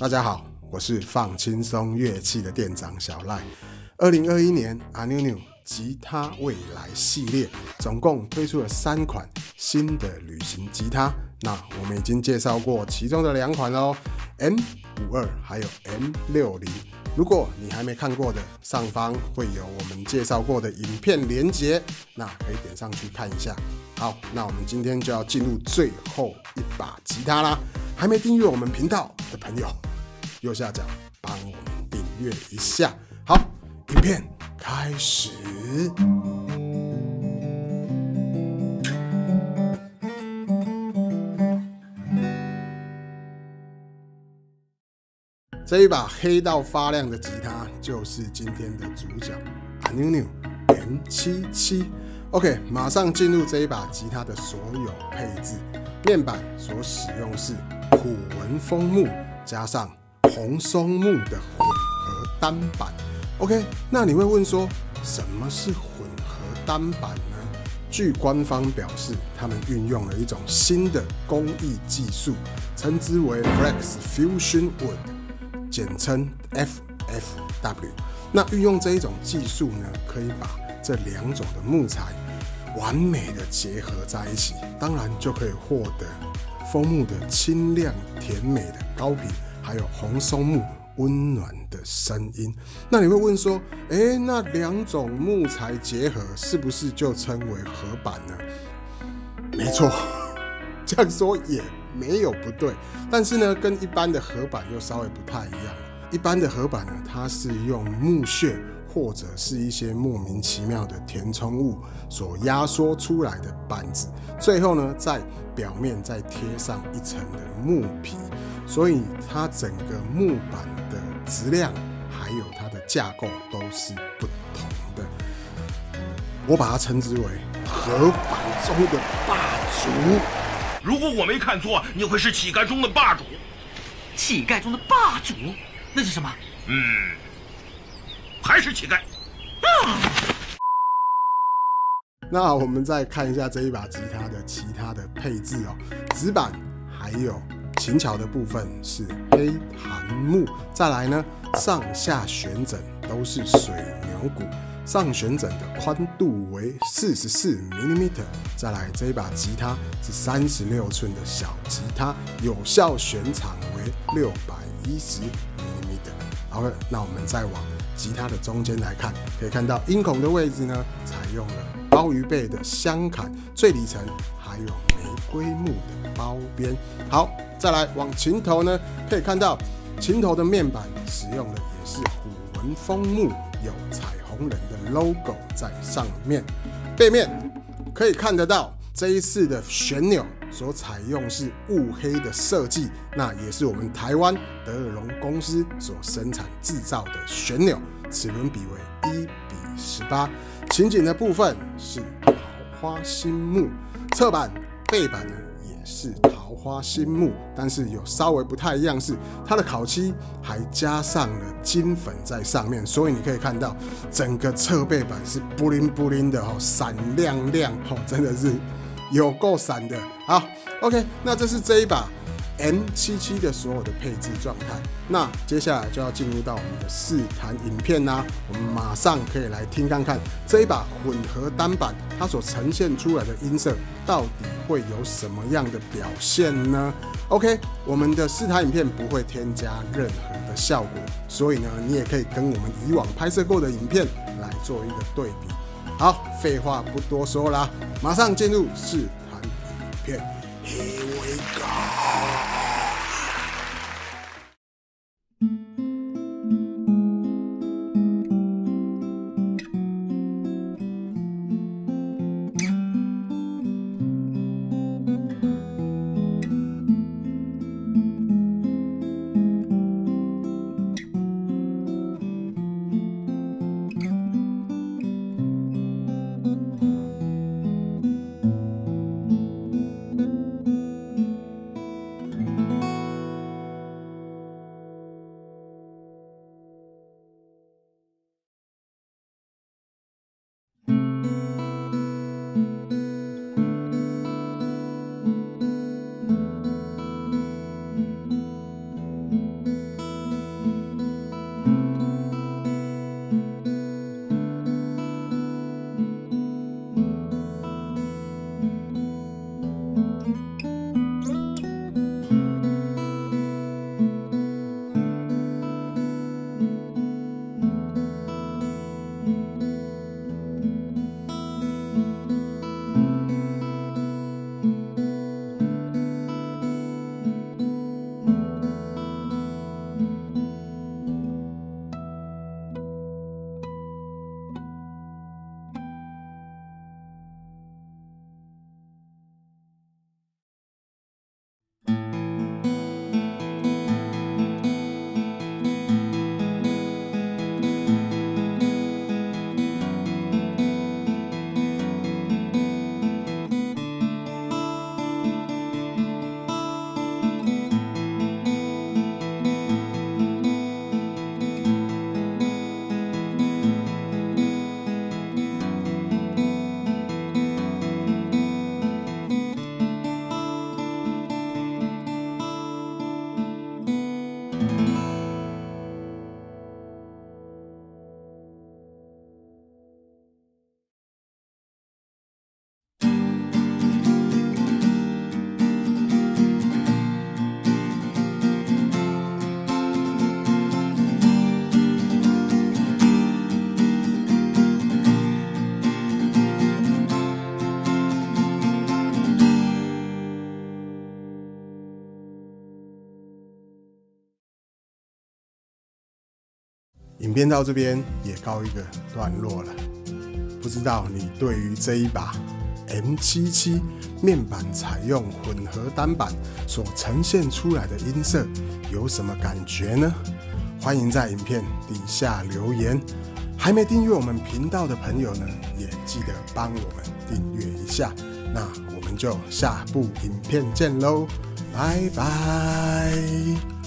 大家好，我是放轻松乐器的店长小赖。二零二一年阿妞妞吉他未来系列总共推出了三款新的旅行吉他，那我们已经介绍过其中的两款哦，M 五二还有 M 六零。如果你还没看过的，上方会有我们介绍过的影片连接，那可以点上去看一下。好，那我们今天就要进入最后一把吉他啦。还没订阅我们频道的朋友，右下角帮我们订阅一下。好，影片开始。这一把黑到发亮的吉他，就是今天的主角 a n u M 七七。OK，马上进入这一把吉他的所有配置。面板所使用是虎纹枫木加上红松木的混合单板。OK，那你会问说，什么是混合单板呢？据官方表示，他们运用了一种新的工艺技术，称之为 Flex Fusion Wood，简称 FFW。那运用这一种技术呢，可以把这两种的木材。完美的结合在一起，当然就可以获得枫木的清亮甜美的高频，还有红松木温暖的声音。那你会问说，诶，那两种木材结合是不是就称为合板呢？没错，这样说也没有不对。但是呢，跟一般的合板又稍微不太一样。一般的合板呢，它是用木屑。或者是一些莫名其妙的填充物所压缩出来的板子，最后呢，在表面再贴上一层的木皮，所以它整个木板的质量还有它的架构都是不同的。我把它称之为合板中的霸主。如果我没看错，你会是乞丐中的霸主。乞丐中的霸主，那是什么？嗯。还是乞丐。那我们再看一下这一把吉他的其他的配置哦，指板还有琴桥的部分是黑檀木，再来呢上下旋枕都是水牛骨，上旋枕的宽度为四十四 mm，再来这一把吉他是三十六寸的小吉他，有效弦长为六百一十 mm。好了，那我们再往。吉他的中间来看，可以看到音孔的位置呢，采用了鲍鱼背的镶坎最里层，还有玫瑰木的包边。好，再来往琴头呢，可以看到琴头的面板使用的也是虎纹枫木，有彩虹人的 logo 在上面。背面可以看得到这一次的旋钮。所采用是雾黑的设计，那也是我们台湾德尔龙公司所生产制造的旋钮，齿轮比为一比十八。琴颈的部分是桃花心木，侧板、背板呢也是桃花心木，但是有稍微不太一样是它的烤漆还加上了金粉在上面，所以你可以看到整个侧背板是布灵布灵的哦，闪亮亮哦，真的是。有够闪的，好，OK，那这是这一把 M 七七的所有的配置状态。那接下来就要进入到我们的试弹影片啦，我们马上可以来听看看这一把混合单板它所呈现出来的音色到底会有什么样的表现呢？OK，我们的试弹影片不会添加任何的效果，所以呢，你也可以跟我们以往拍摄过的影片来做一个对比。好，废话不多说啦，马上进入试弹影片。Here we go。影片到这边也告一个段落了。不知道你对于这一把 M77 面板采用混合单板所呈现出来的音色有什么感觉呢？欢迎在影片底下留言。还没订阅我们频道的朋友呢，也记得帮我们订阅一下。那我们就下部影片见喽，拜拜。